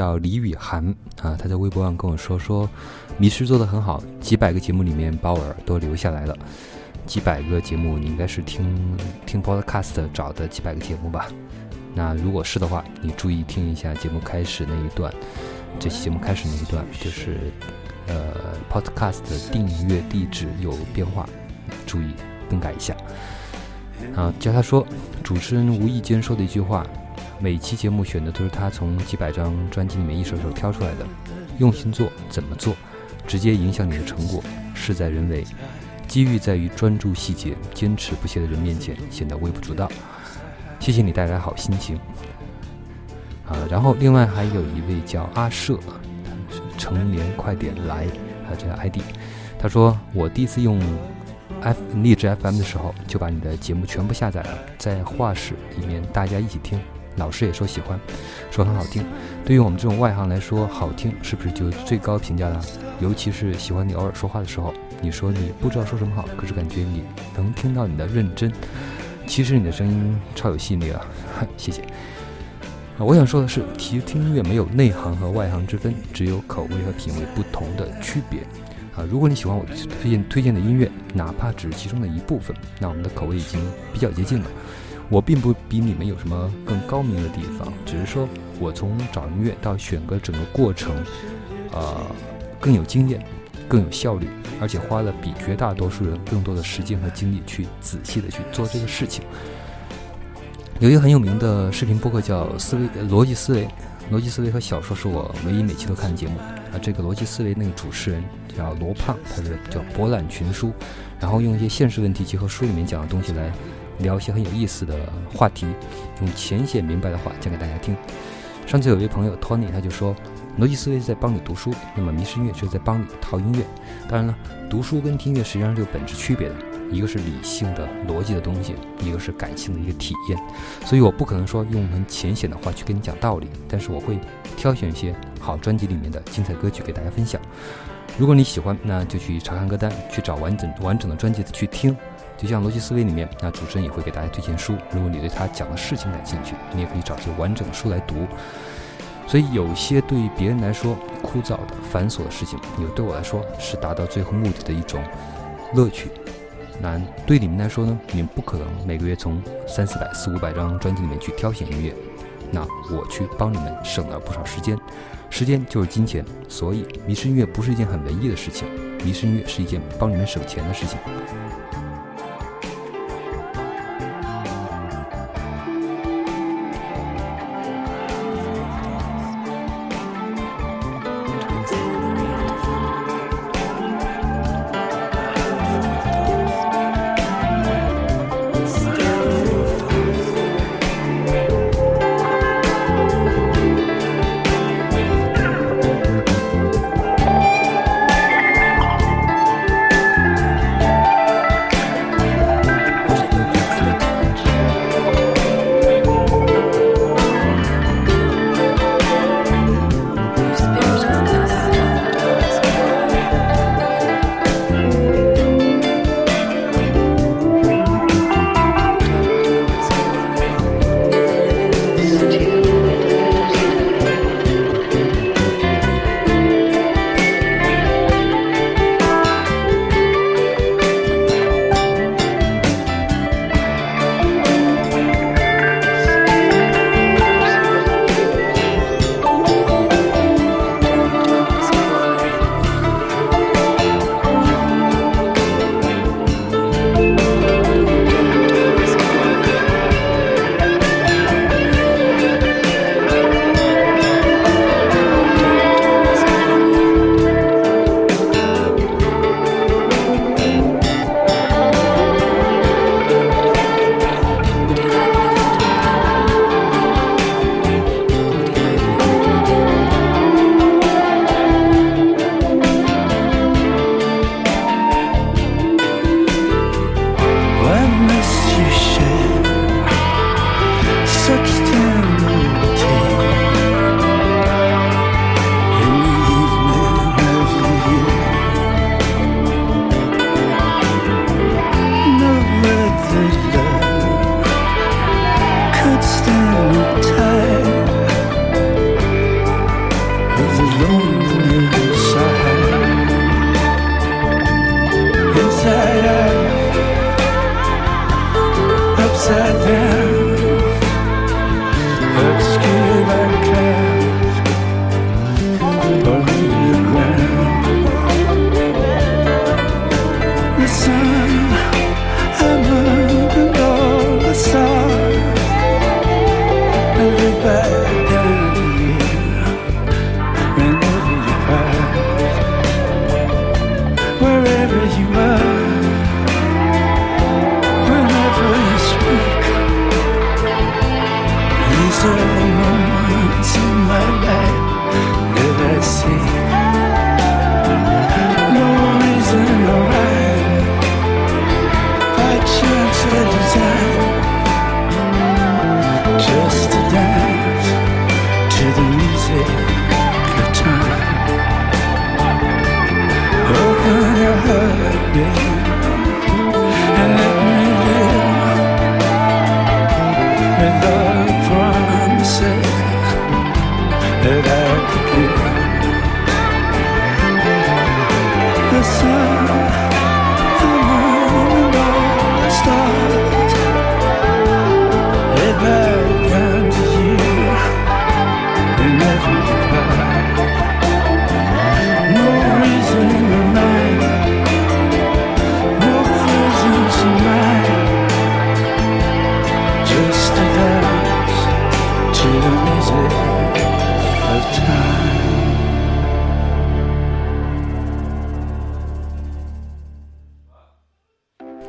叫李雨涵啊，他在微博上跟我说说，迷失做得很好，几百个节目里面把我耳朵留下来了。几百个节目，你应该是听听 Podcast 找的几百个节目吧？那如果是的话，你注意听一下节目开始那一段，这期节目开始那一段就是呃 Podcast 的订阅地址有变化，注意更改一下。啊，叫他说，主持人无意间说的一句话，每期节目选的都是他从几百张专辑里面一首首挑出来的，用心做，怎么做，直接影响你的成果，事在人为。机遇在于专注细节，坚持不懈的人面前显得微不足道。谢谢你带来好心情。啊，然后另外还有一位叫阿舍，成年快点来，他这个 ID，他说我第一次用 F 荔枝 FM 的时候，就把你的节目全部下载了，在画室里面大家一起听，老师也说喜欢，说很好听。对于我们这种外行来说，好听是不是就最高评价了？尤其是喜欢你偶尔说话的时候，你说你不知道说什么好，可是感觉你能听到你的认真。其实你的声音超有吸引力啊，谢谢。啊，我想说的是，其实听音乐没有内行和外行之分，只有口味和品味不同的区别。啊，如果你喜欢我推荐推荐的音乐，哪怕只是其中的一部分，那我们的口味已经比较接近了。我并不比你们有什么更高明的地方，只是说我从找音乐到选歌整个过程，呃，更有经验，更有效率，而且花了比绝大多数人更多的时间和精力去仔细的去做这个事情。有一个很有名的视频播客叫思维逻辑思维，逻辑思维和小说是我唯一每期都看的节目啊。这个逻辑思维那个主持人叫罗胖，他是叫博览群书，然后用一些现实问题结合书里面讲的东西来聊一些很有意思的话题，用浅显明白的话讲给大家听。上次有位朋友 Tony 他就说，逻辑思维是在帮你读书，那么迷失音乐就是在帮你套音乐。当然了，读书跟听音乐实际上是有本质区别的。一个是理性的逻辑的东西，一个是感性的一个体验，所以我不可能说用很浅显的话去跟你讲道理，但是我会挑选一些好专辑里面的精彩歌曲给大家分享。如果你喜欢，那就去查看歌单，去找完整完整的专辑去听。就像逻辑思维里面，那主持人也会给大家推荐书。如果你对他讲的事情感兴趣，你也可以找些完整的书来读。所以有些对于别人来说枯燥的繁琐的事情，有对我来说是达到最后目的的一种乐趣。那对你们来说呢？你们不可能每个月从三四百、四五百张专辑里面去挑选音乐，那我去帮你们省了不少时间，时间就是金钱，所以迷失音乐不是一件很文艺的事情，迷失音乐是一件帮你们省钱的事情。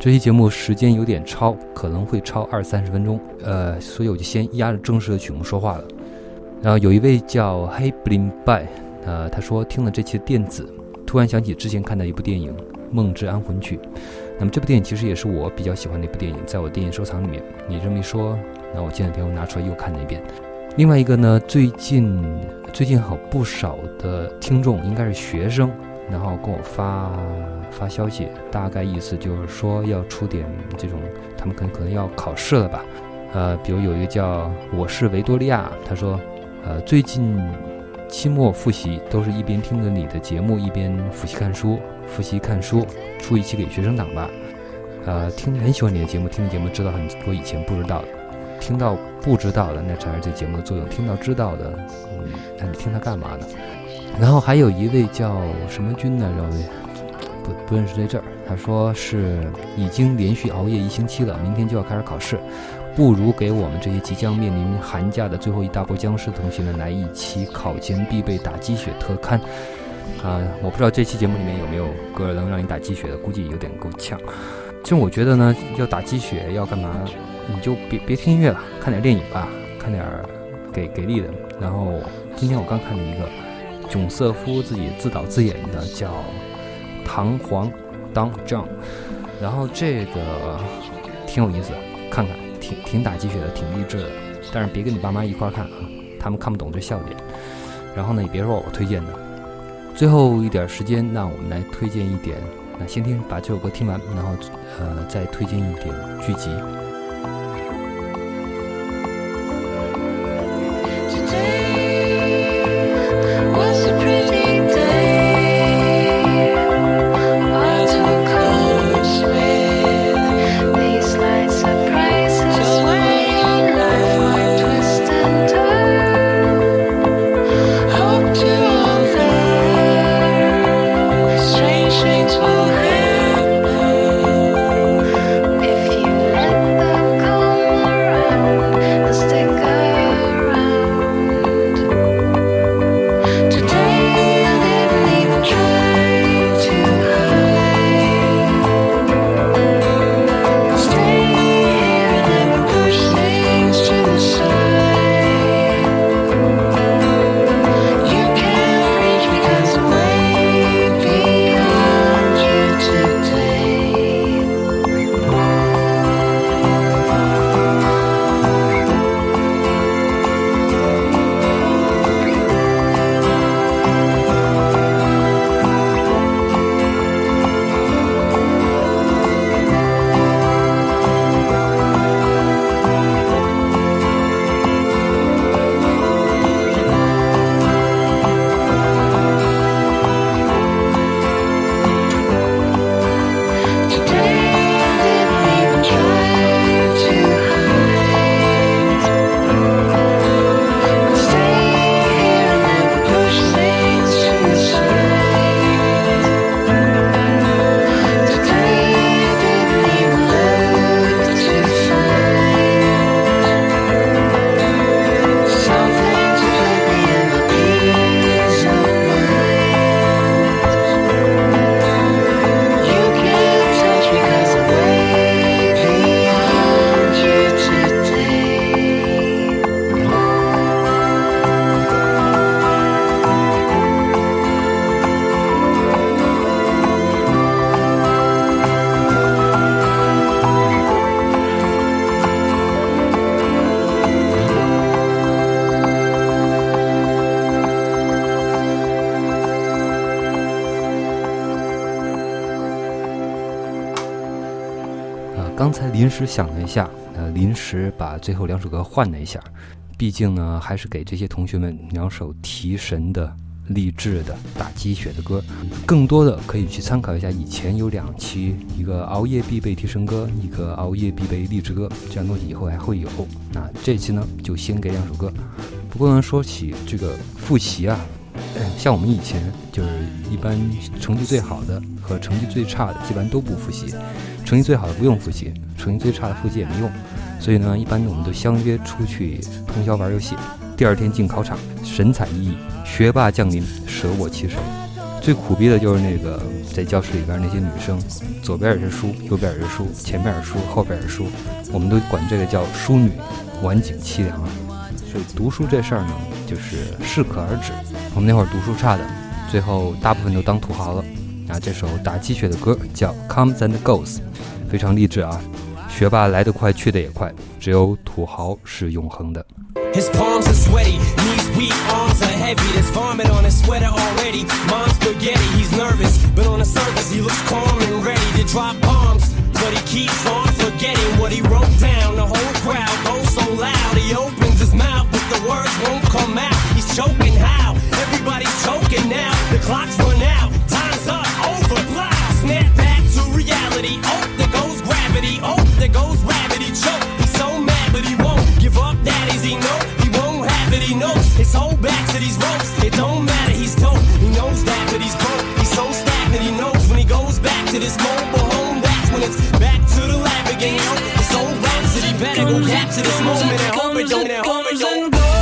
这期节目时间有点超，可能会超二三十分钟，呃，所以我就先压着正式的曲目说话了。然后有一位叫黑布林拜，呃，他说听了这期的电子，突然想起之前看的一部电影《梦之安魂曲》。那么这部电影其实也是我比较喜欢的一部电影，在我电影收藏里面。你这么一说，那我前两天我拿出来又看了一遍。另外一个呢，最近最近好不少的听众应该是学生，然后跟我发发消息，大概意思就是说要出点这种，他们可能可能要考试了吧。呃，比如有一个叫我是维多利亚，他说，呃，最近期末复习都是一边听着你的节目，一边复习看书，复习看书，出一期给学生党吧。呃，听很喜欢你的节目，听节目知道很多以前不知道的，听到不知道的那才是这节目的作用，听到知道的，嗯，那你听它干嘛呢？然后还有一位叫什么君来着？不不认识在这儿。他说是已经连续熬夜一星期了，明天就要开始考试，不如给我们这些即将面临寒假的最后一大波僵尸同学们来一期考前必备打鸡血特刊。啊、我不知道这期节目里面有没有歌能让你打鸡血的，估计有点够呛。其实我觉得呢，要打鸡血要干嘛，你就别别听音乐了，看点电影吧，看点给给力的。然后今天我刚看了一个囧瑟夫自己自导自演的，叫《唐璜当丈》，然后这个挺有意思，看看挺挺打鸡血的，挺励志的。但是别跟你爸妈一块儿看啊，他们看不懂这笑点。然后呢，也别说我推荐的。最后一点时间，那我们来推荐一点。那先听把这首歌听完，然后呃再推荐一点剧集。临时想了一下，呃，临时把最后两首歌换了一下。毕竟呢，还是给这些同学们两首提神的、励志的、打鸡血的歌。更多的可以去参考一下以前有两期，一个熬夜必备提神歌，一个熬夜必备励志歌，这样东西以后还会有。那这期呢，就先给两首歌。不过呢，说起这个复习啊，像我们以前就是一般成绩最好的和成绩最差的，基本上都不复习。成绩最好的不用复习，成绩最差的复习也没用。所以呢，一般我们都相约出去通宵玩游戏，第二天进考场，神采奕奕，学霸降临，舍我其谁。最苦逼的就是那个在教室里边那些女生，左边也是书，右边也是书，前面也是书，后边也是书，我们都管这个叫淑女，晚景凄凉啊。所以读书这事儿呢，就是适可而止。我们那会儿读书差的，最后大部分都当土豪了。啊，这首打鸡血的歌叫《Comes and Goes》，非常励志啊。学霸来得快，去得也快，只有土豪是永恒的。His palms are sweaty, knees weak, arms are heavy. There's vomit on his sweater already. Mom's spaghetti, he's nervous, but on the surface he looks calm and ready to drop bombs. But he keeps on forgetting what he wrote down. The whole crowd goes so loud, he opens his mouth, but the words won't come out. He's choking how? Everybody's choking now. The clock's run out, time's up, over, blah. Snap back to reality. Oh, there goes gravity. Oh, there goes. He choke. He's so mad, but he won't give up. That is he know he won't have it. He knows his whole back to these ropes. It don't matter. He's dope. He knows that, but he's broke. He's so stagnant. He knows when he goes back to this mobile better go capture this moment and hope it don't. And hope it don't.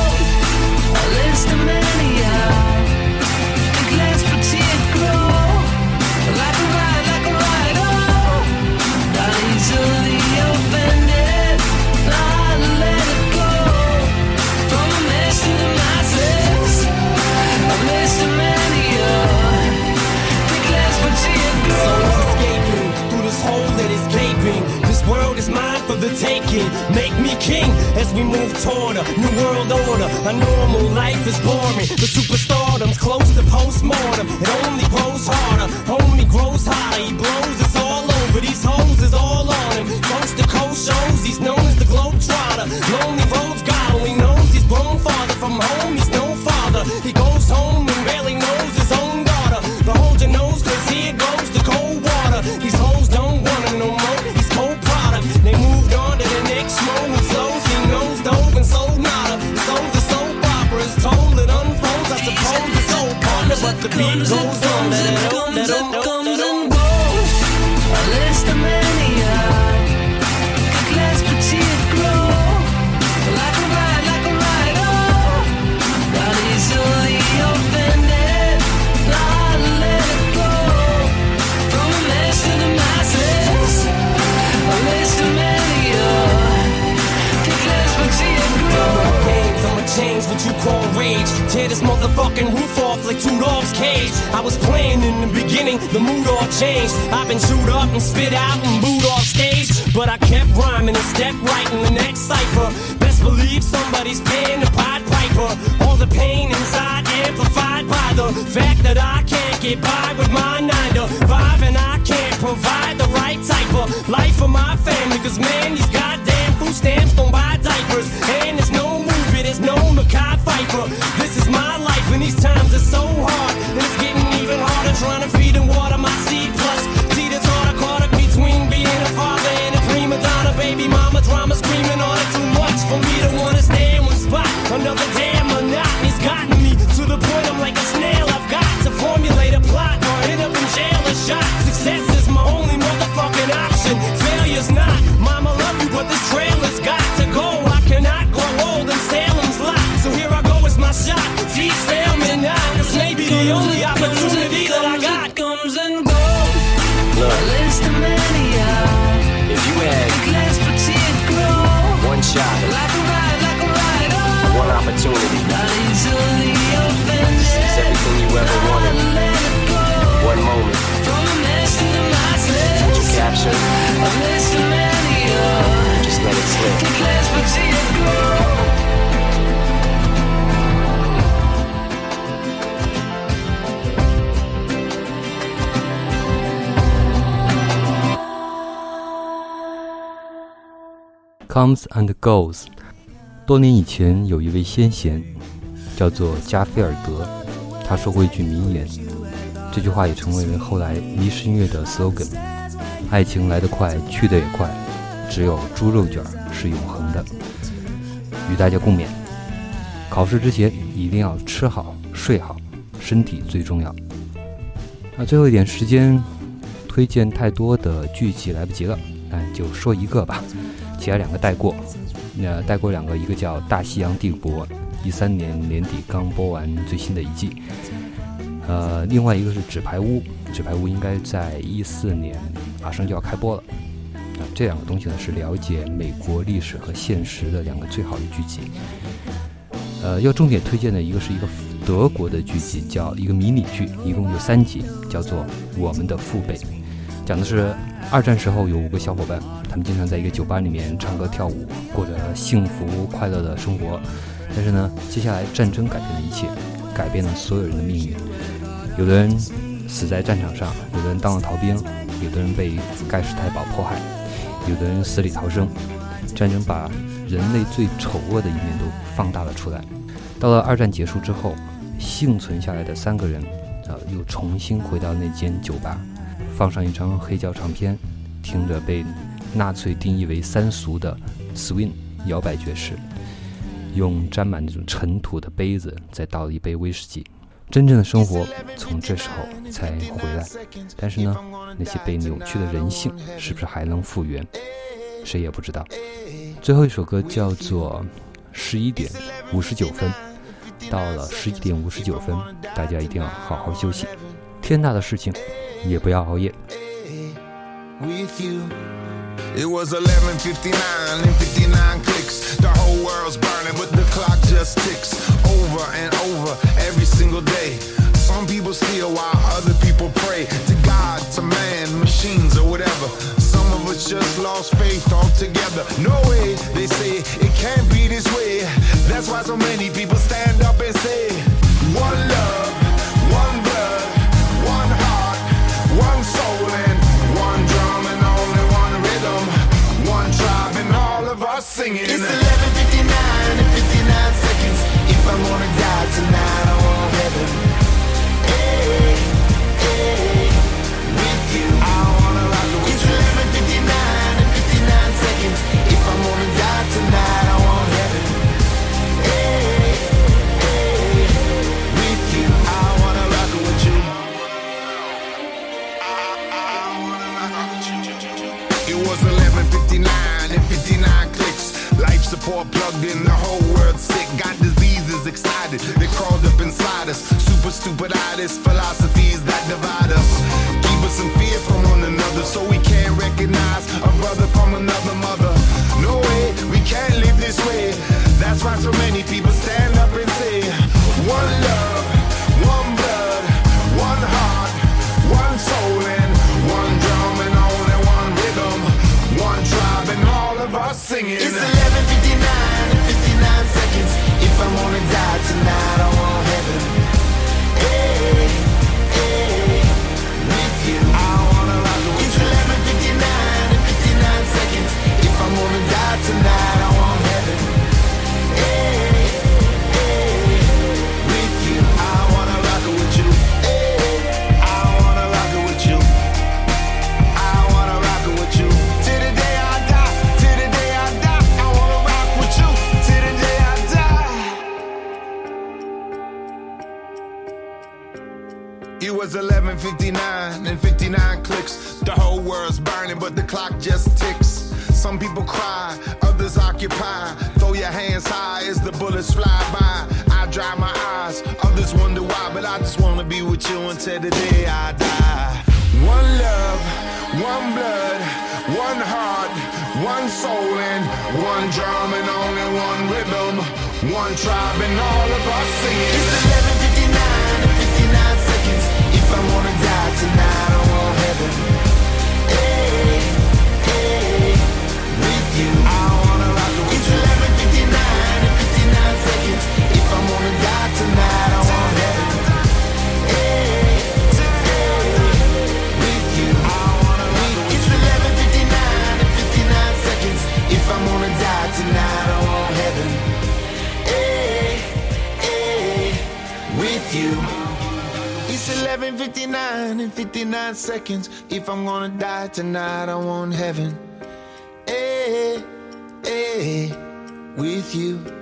The taking. Make me king as we move toward a new world order. A normal life is boring. The superstardom's close to postmortem. It only grows harder. Homie grows hotter. He blows. It's all over. These hoes is all on him. Coast to coast shows. He's known as the Globetrotter. Lonely roads God only knows he's grown farther from home. He's no father. He goes home changed. I've been chewed up and spit out and booed off stage. But I kept rhyming and stepped right in the next cipher. Best believe somebody's paying the Pied Piper. All the pain inside amplified by the fact that I can't get by Comes and goes，多年以前，有一位先贤，叫做加菲尔德，他说过一句名言，这句话也成为了后来迷失音乐的 slogan：爱情来得快，去得也快，只有猪肉卷是永恒的。与大家共勉。考试之前一定要吃好、睡好，身体最重要。那最后一点时间，推荐太多的剧集来不及了，那就说一个吧，其他两个带过。那带过两个，一个叫《大西洋帝国》，一三年年底刚播完最新的一季。呃，另外一个是《纸牌屋》，《纸牌屋》应该在一四年马上就要开播了。这两个东西呢是了解美国历史和现实的两个最好的剧集。呃，要重点推荐的一个是一个德国的剧集，叫一个迷你剧，一共有三集，叫做《我们的父辈》，讲的是二战时候有五个小伙伴，他们经常在一个酒吧里面唱歌跳舞，过着幸福快乐的生活。但是呢，接下来战争改变了一切，改变了所有人的命运。有的人死在战场上，有的人当了逃兵，有的人被盖世太保迫害，有的人死里逃生。战争把人类最丑恶的一面都放大了出来。到了二战结束之后，幸存下来的三个人，啊，又重新回到那间酒吧，放上一张黑胶唱片，听着被纳粹定义为三俗的 swing 摇摆爵士，用沾满这种尘土的杯子再倒一杯威士忌。真正的生活从这时候才回来，但是呢，那些被扭曲的人性是不是还能复原？谁也不知道。最后一首歌叫做《十一点五十九分》，到了十一点五十九分，大家一定要好好休息。天大的事情，也不要熬夜。with you. It was 11:59 and 59 clicks. The whole world's burning, but the clock just ticks over and over every single day. Some people steal while other people pray to God, to man, machines, or whatever. Some of us just lost faith altogether. No way, they say it can't be this way. That's why so many people stand up and say, One us singing. It's 11:59 and 59 seconds. If I'm die in, the whole world sick. Got diseases excited, they crawled up inside us. Super stupiditis, philosophies that divide us. Keep us in fear from one another, so we can't recognize a brother from another mother. No way, we can't live this way. That's why so many one tribe, and all of us singing. 11:59 and 59 seconds. If I'm gonna die tonight, I want heaven. Hey, hey, with you.